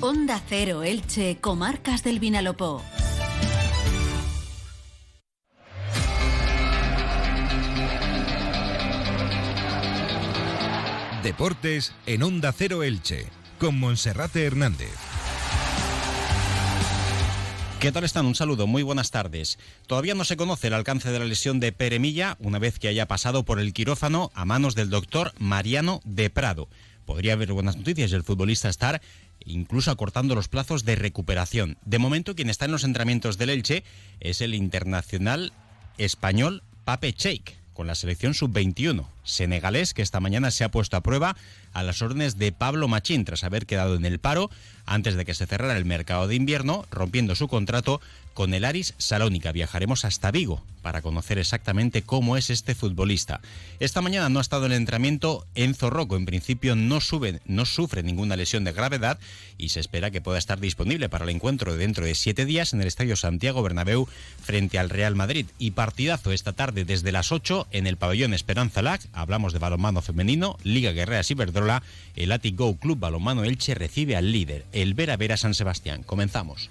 Onda Cero Elche, Comarcas del Vinalopó. Deportes en Onda Cero Elche, con Monserrate Hernández. ¿Qué tal están? Un saludo, muy buenas tardes. Todavía no se conoce el alcance de la lesión de Peremilla una vez que haya pasado por el quirófano a manos del doctor Mariano de Prado. Podría haber buenas noticias y el futbolista estar incluso acortando los plazos de recuperación. De momento, quien está en los entrenamientos del Elche es el internacional español Pape Cheik, con la selección sub-21, senegalés que esta mañana se ha puesto a prueba a las órdenes de Pablo Machín tras haber quedado en el paro antes de que se cerrara el mercado de invierno, rompiendo su contrato con el Aris Salónica. Viajaremos hasta Vigo para conocer exactamente cómo es este futbolista. Esta mañana no ha estado en el entrenamiento Enzo Rocco. En principio no, sufre ninguna lesión de gravedad y se espera que pueda estar disponible para el encuentro de dentro de siete días en el Estadio Santiago Bernabéu frente al Real Madrid. Y partidazo esta tarde desde las 8 en el pabellón Esperanza Lac. Hablamos de balonmano femenino, Liga Guerrera Ciberdrola. El Atic Go Club Balonmano Elche recibe al líder, el Vera Vera San Sebastián. Comenzamos.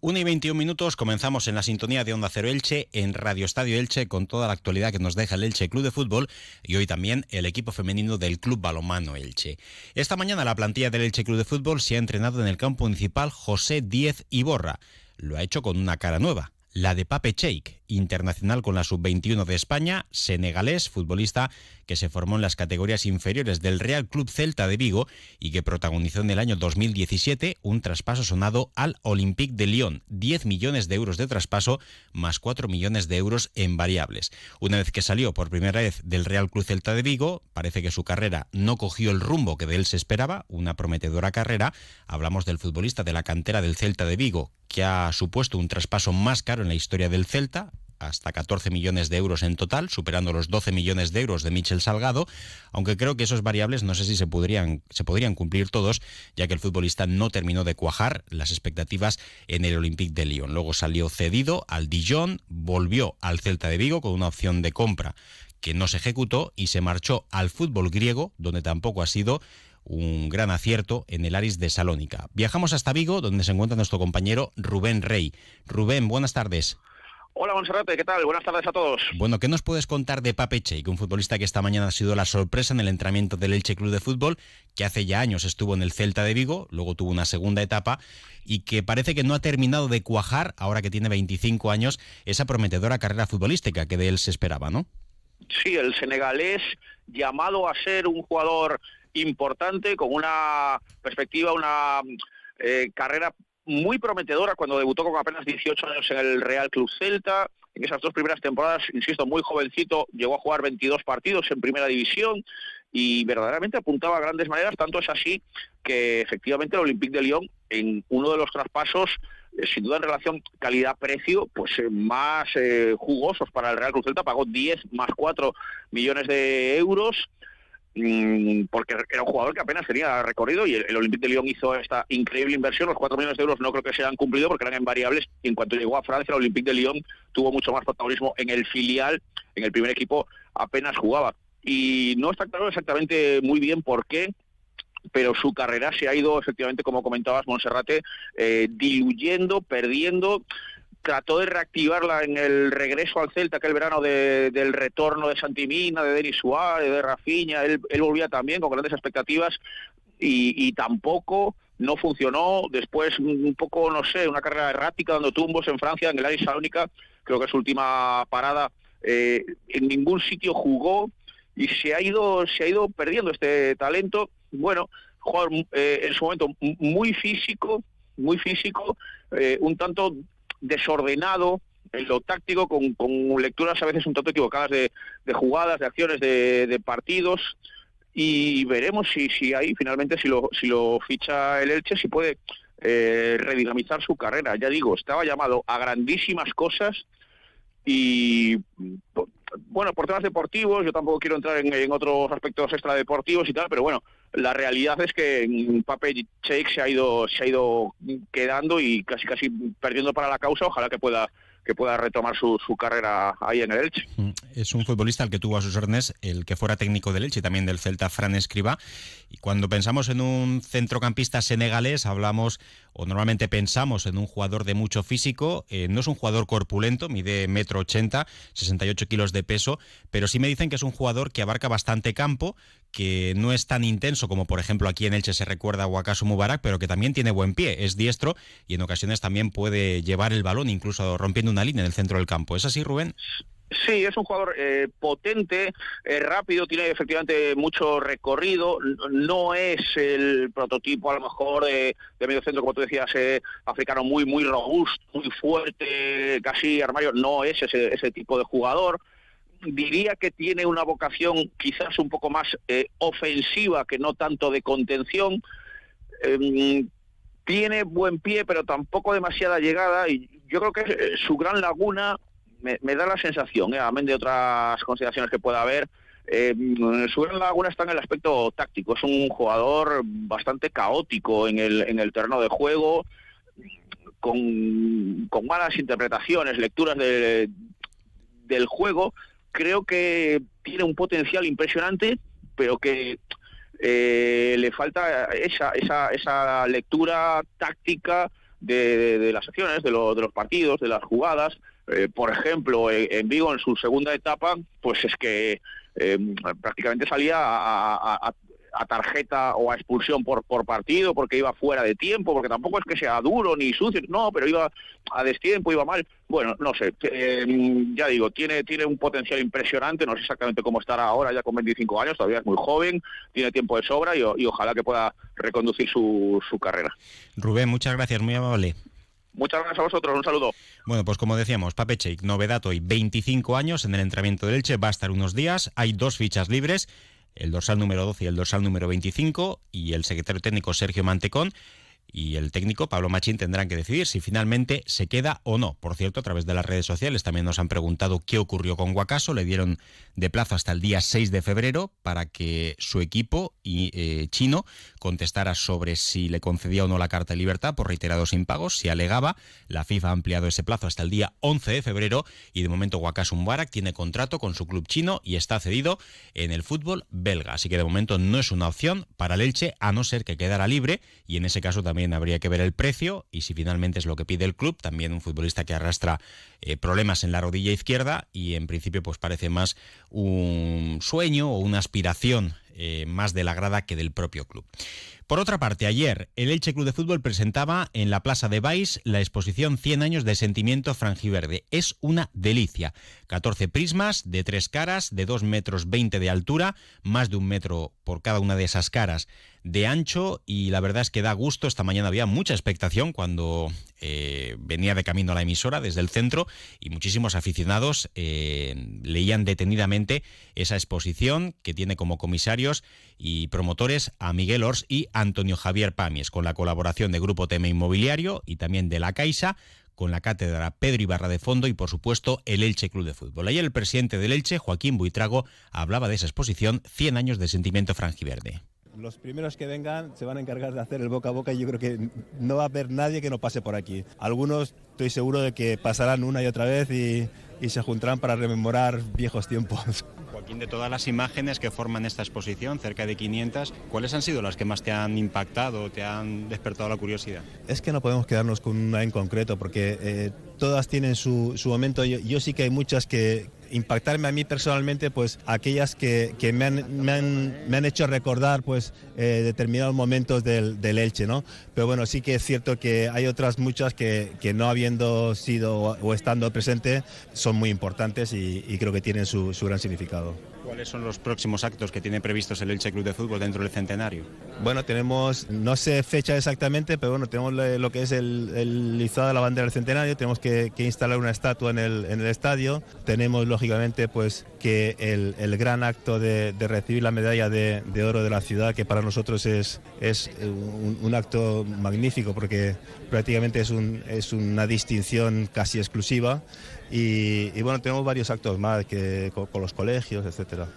1 y 21 minutos, comenzamos en la sintonía de Onda Cero Elche, en Radio Estadio Elche, con toda la actualidad que nos deja el Elche Club de Fútbol y hoy también el equipo femenino del Club Balomano Elche. Esta mañana la plantilla del Elche Club de Fútbol se ha entrenado en el campo municipal José Díez Iborra. Lo ha hecho con una cara nueva, la de Pape Cheik, internacional con la sub-21 de España, senegalés, futbolista que se formó en las categorías inferiores del Real Club Celta de Vigo y que protagonizó en el año 2017 un traspaso sonado al Olympique de Lyon, 10 millones de euros de traspaso más 4 millones de euros en variables. Una vez que salió por primera vez del Real Club Celta de Vigo, parece que su carrera no cogió el rumbo que de él se esperaba, una prometedora carrera. Hablamos del futbolista de la cantera del Celta de Vigo, que ha supuesto un traspaso más caro en la historia del Celta, hasta 14 millones de euros en total, superando los 12 millones de euros de Michel Salgado, aunque creo que esos variables no sé si se podrían, se podrían cumplir todos, ya que el futbolista no terminó de cuajar las expectativas en el Olympique de Lyon. Luego salió cedido al Dijon, volvió al Celta de Vigo con una opción de compra que no se ejecutó y se marchó al fútbol griego, donde tampoco ha sido un gran acierto en el Aris de Salónica. Viajamos hasta Vigo, donde se encuentra nuestro compañero Rubén Rey. Rubén, buenas tardes. Hola Monserrate, ¿qué tal? Buenas tardes a todos. Bueno, ¿qué nos puedes contar de Pape Cheik, un futbolista que esta mañana ha sido la sorpresa en el entrenamiento del Elche Club de Fútbol, que hace ya años estuvo en el Celta de Vigo, luego tuvo una segunda etapa y que parece que no ha terminado de cuajar, ahora que tiene 25 años, esa prometedora carrera futbolística que de él se esperaba, ¿no? Sí, el senegalés llamado a ser un jugador importante con una perspectiva, una eh, carrera muy prometedora cuando debutó con apenas 18 años en el Real Club Celta. En esas dos primeras temporadas, insisto, muy jovencito, llegó a jugar 22 partidos en primera división y verdaderamente apuntaba a grandes maneras. Tanto es así que efectivamente el Olympique de Lyon, en uno de los traspasos, eh, sin duda en relación calidad-precio, pues eh, más eh, jugosos para el Real Club Celta, pagó 10 más 4 millones de euros porque era un jugador que apenas tenía recorrido y el, Olympique de Lyon hizo esta increíble inversión. Los 4 millones de euros no creo que se hayan cumplido porque eran en variables y en cuanto llegó a Francia, el Olympique de Lyon tuvo mucho más protagonismo en el filial, en el primer equipo apenas jugaba. Y no está claro exactamente muy bien por qué, pero su carrera se ha ido, efectivamente, como comentabas, Monserrate, eh, diluyendo, perdiendo trató de reactivarla en el regreso al Celta, aquel verano del retorno de Santimina, de Denis Suárez, de Rafinha, él, volvía también con grandes expectativas y, tampoco no funcionó. Después, un poco, no sé, una carrera errática dando tumbos en Francia, en el Aris Salónica, creo que es su última parada, eh, en ningún sitio jugó y se ha ido, se ha ido perdiendo este talento. Bueno, jugador eh, en su momento muy físico, muy físico, eh, un tanto desordenado en lo táctico, con, lecturas a veces un tanto equivocadas de, jugadas, de acciones, de, partidos. y veremos si, si ahí finalmente, si lo, si lo ficha el Elche, si puede eh, redinamizar su carrera. Ya digo, estaba llamado a grandísimas cosas y bueno, por temas deportivos, yo tampoco quiero entrar en, otros aspectos extradeportivos y tal, pero bueno, la realidad es que Pape Cheik se ha ido, se ha ido quedando y casi casi perdiendo para la causa, ojalá que pueda que pueda retomar su, su, carrera ahí en el Elche. Mm, es un futbolista al que tuvo a sus órdenes el que fuera técnico del Elche y también del Celta, Fran Escriba. Y cuando pensamos en un centrocampista senegalés, hablamos o normalmente pensamos en un jugador de mucho físico. Eh, no es un jugador corpulento, mide metro ochenta, 68 kilos de peso, pero sí me dicen que es un jugador que abarca bastante campo, que no es tan intenso como por ejemplo aquí en Elche se recuerda a Wakasu Mubarak, pero que también tiene buen pie, es diestro y en ocasiones también puede llevar el balón, incluso rompiendo una línea en el centro del campo. ¿Es así, Rubén? Sí, es un jugador eh, potente, eh, rápido, tiene efectivamente mucho recorrido. No es el prototipo, a lo mejor, de, medio centro, como tú decías, eh, africano muy, muy robusto, muy fuerte, casi armario. No es ese, ese tipo de jugador. Diría que tiene una vocación quizás un poco más ofensiva que no tanto de contención. Em, tiene buen pie, pero tampoco demasiada llegada. Y yo creo que su gran laguna me, da la sensación, eh, amén de otras consideraciones que pueda haber, eh, su gran laguna está en el aspecto táctico. Es un jugador bastante caótico en el, en el terreno de juego, con, malas interpretaciones, lecturas de, del juego. Creo que tiene un potencial impresionante, pero que eh, le falta esa, esa, esa lectura táctica de, las acciones, de, de los partidos, de las jugadas. Eh, por ejemplo, en Vigo, en su segunda etapa, pues es que eh, prácticamente salía a, tarjeta o a expulsión por, partido porque iba fuera de tiempo, porque tampoco es que sea duro ni sucio, no, pero iba a destiempo, iba mal. Bueno, no sé, eh, ya digo, tiene, tiene un potencial impresionante, no sé exactamente cómo estará ahora, ya con 25 años, todavía es muy joven, tiene tiempo de sobra y, y ojalá que pueda reconducir su, su carrera. Rubén, muchas gracias, muy amable. Muchas gracias a vosotros, un saludo. Bueno, pues como decíamos, Pape Cheik, novedad hoy, 25 años en el entrenamiento del Elche, va a estar unos días, hay dos fichas libres, el dorsal número 12 y el dorsal número 25, y el secretario técnico Sergio Mantecón y el técnico Pablo Machín tendrán que decidir si finalmente se queda o no. Por cierto, a través de las redes sociales también nos han preguntado qué ocurrió con Guacaso. Le dieron de plazo hasta el día 6 de febrero para que su equipo eh, chino contestara sobre si le concedía o no la carta de libertad por reiterados impagos. Si alegaba, la FIFA ha ampliado ese plazo hasta el día 11 de febrero y de momento Guacaso Mubarak tiene contrato con su club chino y está cedido en el fútbol belga. Así que de momento no es una opción para el Elche a no ser que quedara libre y en ese caso también también habría que ver el precio y si finalmente es lo que pide el club, también un futbolista que arrastra eh, problemas en la rodilla izquierda y en principio pues parece más un sueño o una aspiración eh, más de la grada que del propio club. Por otra parte, ayer el Elche Club de Fútbol presentaba en la Plaza de Baix la exposición 100 años de sentimiento frangiverde. Es una delicia. 14 prismas de tres caras, de 2 metros 20 de altura, más de un metro por cada una de esas caras de ancho y la verdad es que da gusto. Esta mañana había mucha expectación cuando eh, venía de camino a la emisora desde el centro y muchísimos aficionados eh, leían detenidamente esa exposición que tiene como comisarios y promotores a Miguel Ors y Antonio Javier Pamies, con la colaboración de Grupo Tema Inmobiliario y también de La Caixa, con la cátedra Pedro Ibarra de fondo y por supuesto el Elche Club de Fútbol. Ayer el presidente del Elche, Joaquín Buitrago, hablaba de esa exposición 100 años de sentimiento frangiverde. Los primeros que vengan se van a encargar de hacer el boca a boca y yo creo que no va a haber nadie que no pase por aquí. Algunos estoy seguro de que pasarán una y otra vez y, y se juntarán para rememorar viejos tiempos. De todas las imágenes que forman esta exposición, cerca de 500, ¿cuáles han sido las que más te han impactado, te han despertado la curiosidad? Es que no podemos quedarnos con una en concreto porque eh, todas tienen su, su momento. Yo, sí que hay muchas que, impactarme a mí personalmente, pues aquellas que, que me, han, me, han, me, han, hecho recordar pues eh, determinados momentos del, del, Elche, ¿no? Pero bueno, sí que es cierto que hay otras muchas que, que no habiendo sido o, estando presente son muy importantes y, y creo que tienen su, su gran significado. ¿Cuáles son los próximos actos que tiene previstos el Elche Club de Fútbol dentro del centenario? Bueno, tenemos, no sé fecha exactamente, pero bueno, tenemos lo que es el, el de la bandera del centenario, tenemos que, instalar una estatua en el, estadio, tenemos lógicamente pues que el, gran acto de, recibir la medalla de, oro de la ciudad, que para nosotros es, un, acto magnífico porque prácticamente es una distinción casi exclusiva y, bueno, tenemos varios actos más que, con, los colegios, etcétera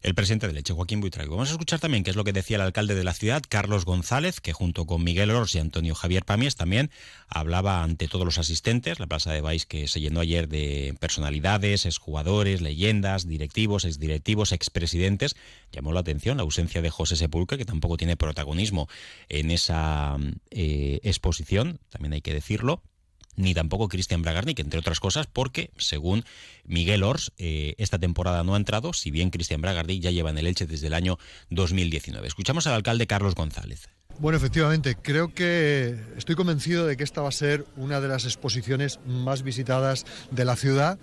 el presidente de Leche, Joaquín Buitrago. Vamos a escuchar también qué es lo que decía el alcalde de la ciudad, Carlos González, que junto con Miguel Ors y Antonio Javier Pamies también hablaba ante todos los asistentes, la plaza de Baix que se llenó ayer de personalidades, exjugadores, leyendas, directivos, exdirectivos, expresidentes. Llamó la atención la ausencia de José Sepulcre, que tampoco tiene protagonismo en esa eh, exposición, también hay que decirlo, ni tampoco Cristian Bragarnik, entre otras cosas, porque, según Miguel Ors, eh, esta temporada no ha entrado, si bien Cristian Bragarnik ya lleva en el Elche desde el año 2019. Escuchamos al alcalde Carlos González. Bueno, efectivamente, creo que estoy convencido de que esta va a ser una de las exposiciones más visitadas de la ciudad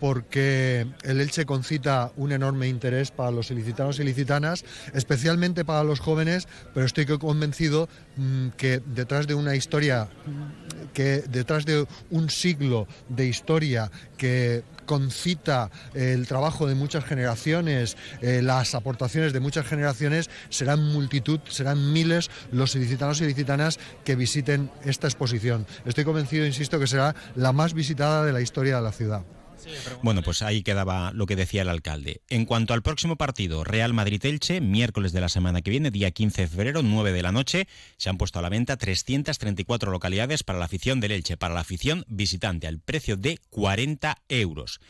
porque el Elche concita un enorme interés para los ilicitanos y ilicitanas, especialmente para los jóvenes, pero estoy convencido mm, que detrás de una historia, que detrás de un siglo de historia que concita el trabajo de muchas generaciones, eh, las aportaciones de muchas generaciones, serán multitud, serán miles los ilicitanos y ilicitanas que visiten esta exposición. Estoy convencido, insisto, que será la más visitada de la historia de la ciudad. Bueno, pues ahí quedaba lo que decía el alcalde. En cuanto al próximo partido, Real Madrid-Elche, miércoles de la semana que viene, día 15 de febrero, 9 de la noche, se han puesto a la venta 334 localidades para la afición del Elche, para la afición visitante, al precio de 40 euros.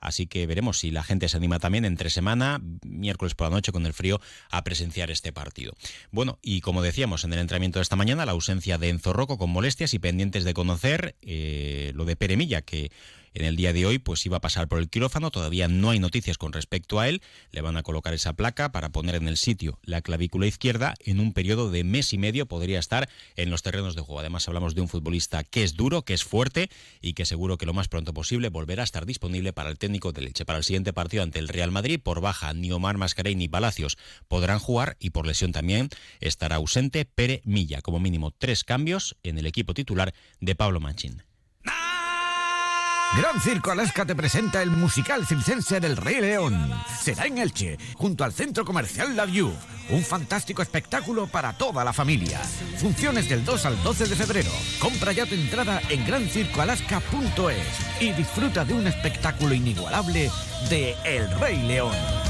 Así que veremos si la gente se anima también entre semana, miércoles por la noche con el frío, a presenciar este partido. Bueno, y como decíamos en el entrenamiento de esta mañana, la ausencia de Enzo Rocco con molestias y pendientes de conocer eh, lo de Peremilla, que en el día de hoy pues iba a pasar por el quirófano, todavía no hay noticias con respecto a él, le van a colocar esa placa para poner en el sitio la clavícula izquierda, en un periodo de mes y medio podría estar en los terrenos de juego. Además hablamos de un futbolista que es duro, que es fuerte y que seguro que lo más pronto posible volverá a estar disponible para el técnico de leche. Para el siguiente partido ante el Real Madrid, por baja, ni Omar Mascarey ni Palacios podrán jugar y por lesión también estará ausente Pere Milla, como mínimo tres cambios en el equipo titular de Pablo Manchín. Gran Circo Alaska te presenta el musical circense del Rey León. Será en Elche, junto al centro comercial La View. Un fantástico espectáculo para toda la familia. Funciones del 2 al 12 de febrero. Compra ya tu entrada en grancircoalaska.es y disfruta de un espectáculo inigualable de El Rey León.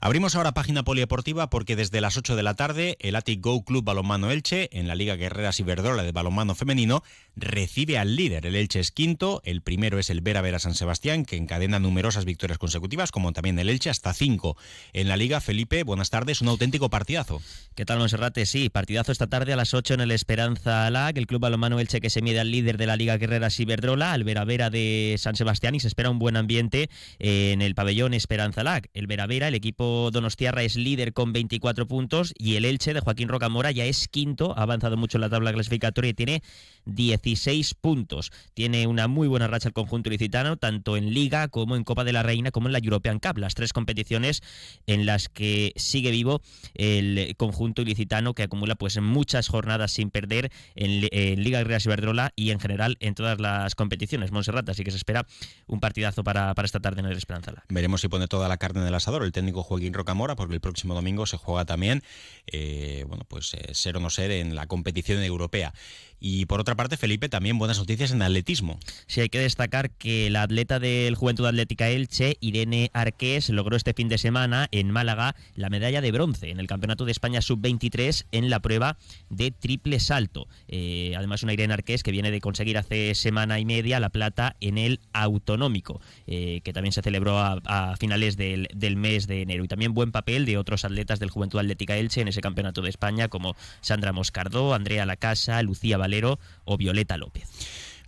Abrimos ahora página polideportiva porque desde las 8 de la tarde el Atic Go Club Balonmano Elche en la Liga Guerreras Iberdrola de balonmano femenino recibe al líder. El Elche es quinto, el primero es el Vera Vera San Sebastián que encadena numerosas victorias consecutivas como también el Elche hasta cinco. En la Liga, Felipe, buenas tardes, un auténtico partidazo. ¿Qué tal, Monserrate? Sí, partidazo esta tarde a las 8 en el Esperanza LAC, el Club Balonmano Elche que se mide al líder de la Liga Guerreras Iberdrola, al Vera Vera de San Sebastián y se espera un buen ambiente en el pabellón Esperanza LAC. El Vera Vera, el equipo Donostiarra es líder con 24 puntos y el Elche de Joaquín Rocamora ya es quinto, ha avanzado mucho en la tabla clasificatoria y tiene 16 puntos. Tiene una muy buena racha el conjunto ilicitano, tanto en Liga como en Copa de la Reina, como en la European Cup, las tres competiciones en las que sigue vivo el conjunto ilicitano que acumula pues muchas jornadas sin perder en, Liga Guerreras Iberdrola y en general en todas las competiciones. Monserrat, así que se espera un partidazo para, para esta tarde en el Esperanza. Veremos si pone toda la carne en el asador el técnico Joaquín Rocamora, porque el próximo domingo se juega también, eh, bueno, pues eh, ser o no ser en la competición europea. Y por otra parte, Felipe, también buenas noticias en atletismo. Sí, hay que destacar que la atleta del Juventud Atlética Elche, Irene Arqués, logró este fin de semana en Málaga la medalla de bronce en el Campeonato de España Sub-23 en la prueba de triple salto. Eh, además, una Irene Arqués que viene de conseguir hace semana y media la plata en el autonómico, que también se celebró a, finales del, del, mes de enero. También buen papel de otros atletas del Juventud Atlética Elche en ese Campeonato de España, como Sandra Moscardó, Andrea Lacasa, Lucía Valero o Violeta López.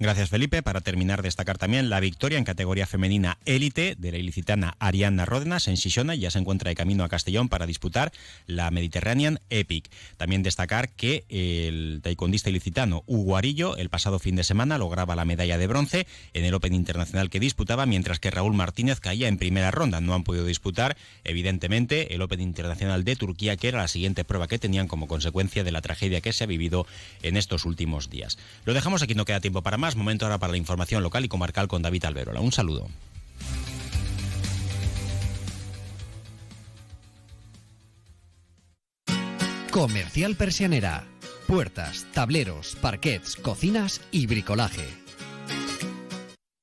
Gracias, Felipe. Para terminar, destacar también la victoria en categoría femenina élite de la ilicitana Ariana Ródenas en Shishona. Ya se encuentra de camino a Castellón para disputar la Mediterranean Epic. También destacar que el taekwondista ilicitano Hugo Arillo el pasado fin de semana lograba la medalla de bronce en el Open Internacional que disputaba, mientras que Raúl Martínez caía en primera ronda. No han podido disputar, evidentemente, el Open Internacional de Turquía, que era la siguiente prueba que tenían como consecuencia de la tragedia que se ha vivido en estos últimos días. Lo dejamos aquí, no queda tiempo para Momento ahora para la información local y comarcal con David Alberola. Un saludo. Comercial Persianera. Puertas, tableros, parquets, cocinas y bricolaje